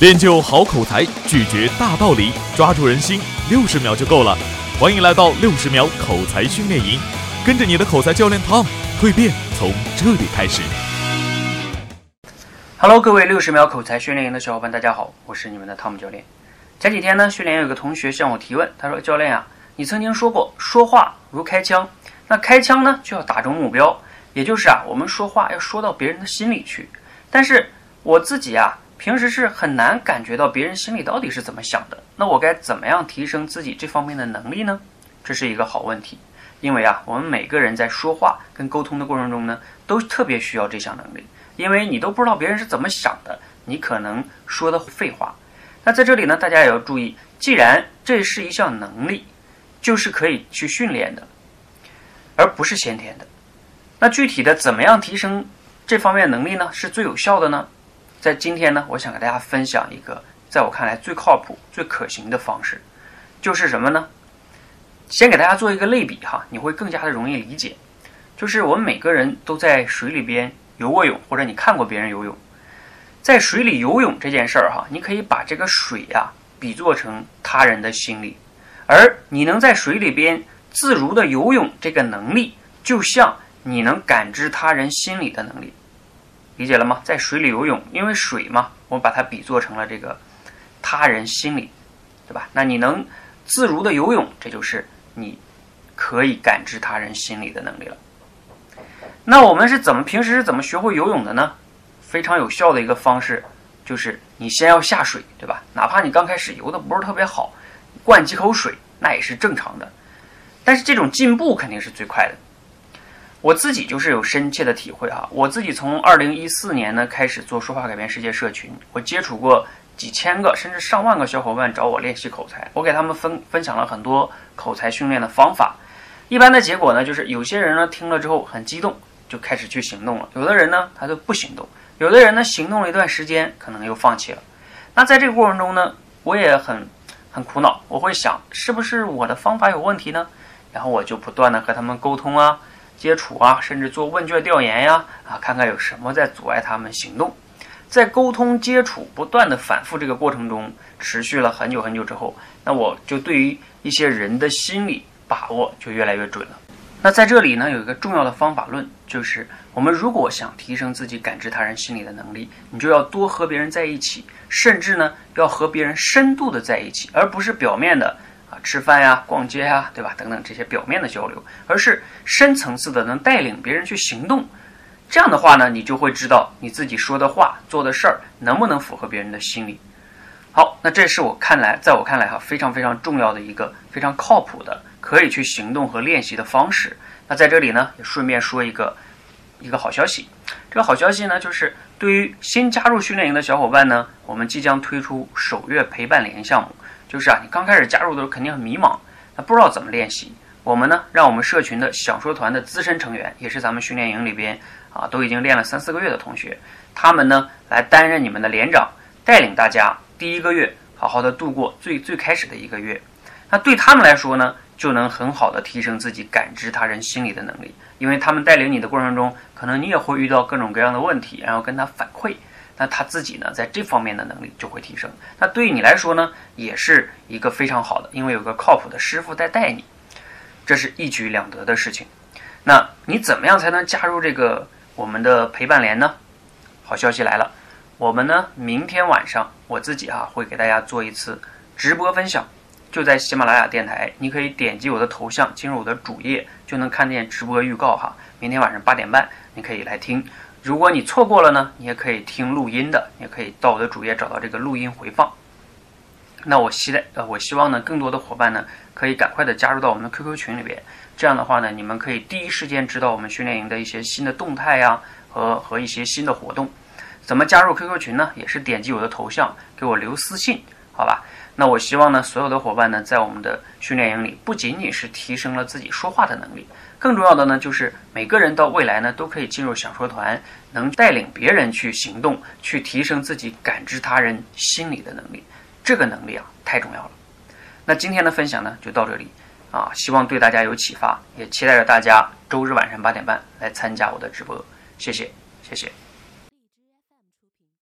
练就好口才，拒绝大道理，抓住人心，六十秒就够了。欢迎来到六十秒口才训练营，跟着你的口才教练 Tom，蜕变从这里开始。Hello，各位六十秒口才训练营的小伙伴，大家好，我是你们的 Tom 教练。前几天呢，训练营有个同学向我提问，他说：“教练啊，你曾经说过说话如开枪，那开枪呢就要打中目标，也就是啊，我们说话要说到别人的心里去。但是我自己啊。”平时是很难感觉到别人心里到底是怎么想的，那我该怎么样提升自己这方面的能力呢？这是一个好问题，因为啊，我们每个人在说话跟沟通的过程中呢，都特别需要这项能力，因为你都不知道别人是怎么想的，你可能说的废话。那在这里呢，大家也要注意，既然这是一项能力，就是可以去训练的，而不是先天的。那具体的怎么样提升这方面能力呢？是最有效的呢？在今天呢，我想给大家分享一个在我看来最靠谱、最可行的方式，就是什么呢？先给大家做一个类比哈，你会更加的容易理解。就是我们每个人都在水里边游过泳，或者你看过别人游泳，在水里游泳这件事儿哈，你可以把这个水呀比作成他人的心理，而你能在水里边自如的游泳这个能力，就像你能感知他人心理的能力。理解了吗？在水里游泳，因为水嘛，我们把它比作成了这个他人心理，对吧？那你能自如的游泳，这就是你可以感知他人心理的能力了。那我们是怎么平时是怎么学会游泳的呢？非常有效的一个方式就是你先要下水，对吧？哪怕你刚开始游的不是特别好，灌几口水那也是正常的，但是这种进步肯定是最快的。我自己就是有深切的体会哈，我自己从二零一四年呢开始做说话改变世界社群，我接触过几千个甚至上万个小伙伴找我练习口才，我给他们分分享了很多口才训练的方法。一般的结果呢，就是有些人呢听了之后很激动，就开始去行动了；有的人呢他就不行动；有的人呢行动了一段时间，可能又放弃了。那在这个过程中呢，我也很很苦恼，我会想是不是我的方法有问题呢？然后我就不断的和他们沟通啊。接触啊，甚至做问卷调研呀，啊，看看有什么在阻碍他们行动。在沟通、接触不断的反复这个过程中，持续了很久很久之后，那我就对于一些人的心理把握就越来越准了。那在这里呢，有一个重要的方法论，就是我们如果想提升自己感知他人心理的能力，你就要多和别人在一起，甚至呢，要和别人深度的在一起，而不是表面的。啊，吃饭呀，逛街呀，对吧？等等这些表面的交流，而是深层次的，能带领别人去行动。这样的话呢，你就会知道你自己说的话、做的事儿能不能符合别人的心理。好，那这是我看来，在我看来哈，非常非常重要的一个非常靠谱的可以去行动和练习的方式。那在这里呢，也顺便说一个一个好消息。这个好消息呢，就是对于新加入训练营的小伙伴呢，我们即将推出首月陪伴连项目。就是啊，你刚开始加入的时候肯定很迷茫，那不知道怎么练习。我们呢，让我们社群的小说团的资深成员，也是咱们训练营里边啊，都已经练了三四个月的同学，他们呢来担任你们的连长，带领大家第一个月好好的度过最最开始的一个月。那对他们来说呢，就能很好的提升自己感知他人心理的能力，因为他们带领你的过程中，可能你也会遇到各种各样的问题，然后跟他反馈。那他自己呢，在这方面的能力就会提升。那对于你来说呢，也是一个非常好的，因为有个靠谱的师傅在带你，这是一举两得的事情。那你怎么样才能加入这个我们的陪伴连呢？好消息来了，我们呢明天晚上我自己哈会给大家做一次直播分享，就在喜马拉雅电台，你可以点击我的头像进入我的主页，就能看见直播预告哈。明天晚上八点半，你可以来听。如果你错过了呢，你也可以听录音的，也可以到我的主页找到这个录音回放。那我期待，呃，我希望呢，更多的伙伴呢，可以赶快的加入到我们的 QQ 群里边。这样的话呢，你们可以第一时间知道我们训练营的一些新的动态呀，和和一些新的活动。怎么加入 QQ 群呢？也是点击我的头像，给我留私信，好吧？那我希望呢，所有的伙伴呢，在我们的训练营里，不仅仅是提升了自己说话的能力。更重要的呢，就是每个人到未来呢，都可以进入想说团，能带领别人去行动，去提升自己感知他人心理的能力。这个能力啊，太重要了。那今天的分享呢，就到这里啊，希望对大家有启发，也期待着大家周日晚上八点半来参加我的直播。谢谢，谢谢。